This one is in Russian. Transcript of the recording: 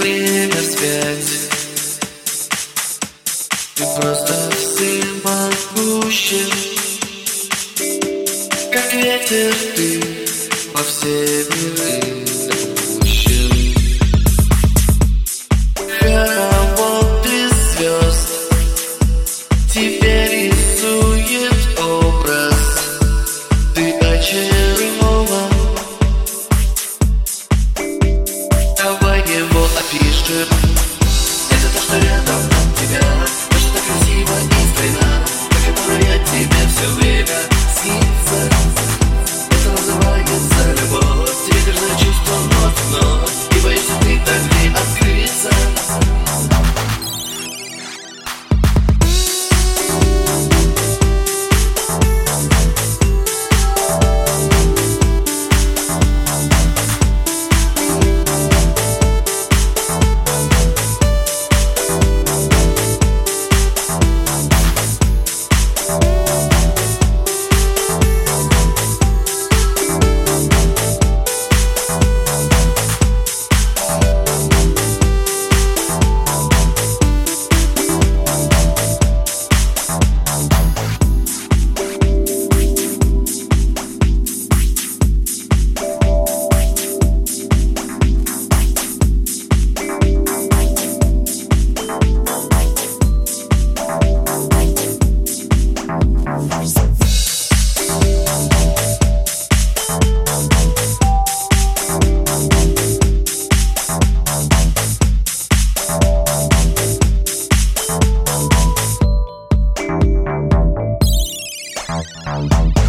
время вспять Ты просто всемогущий Как ветер ты по всей земле Bye.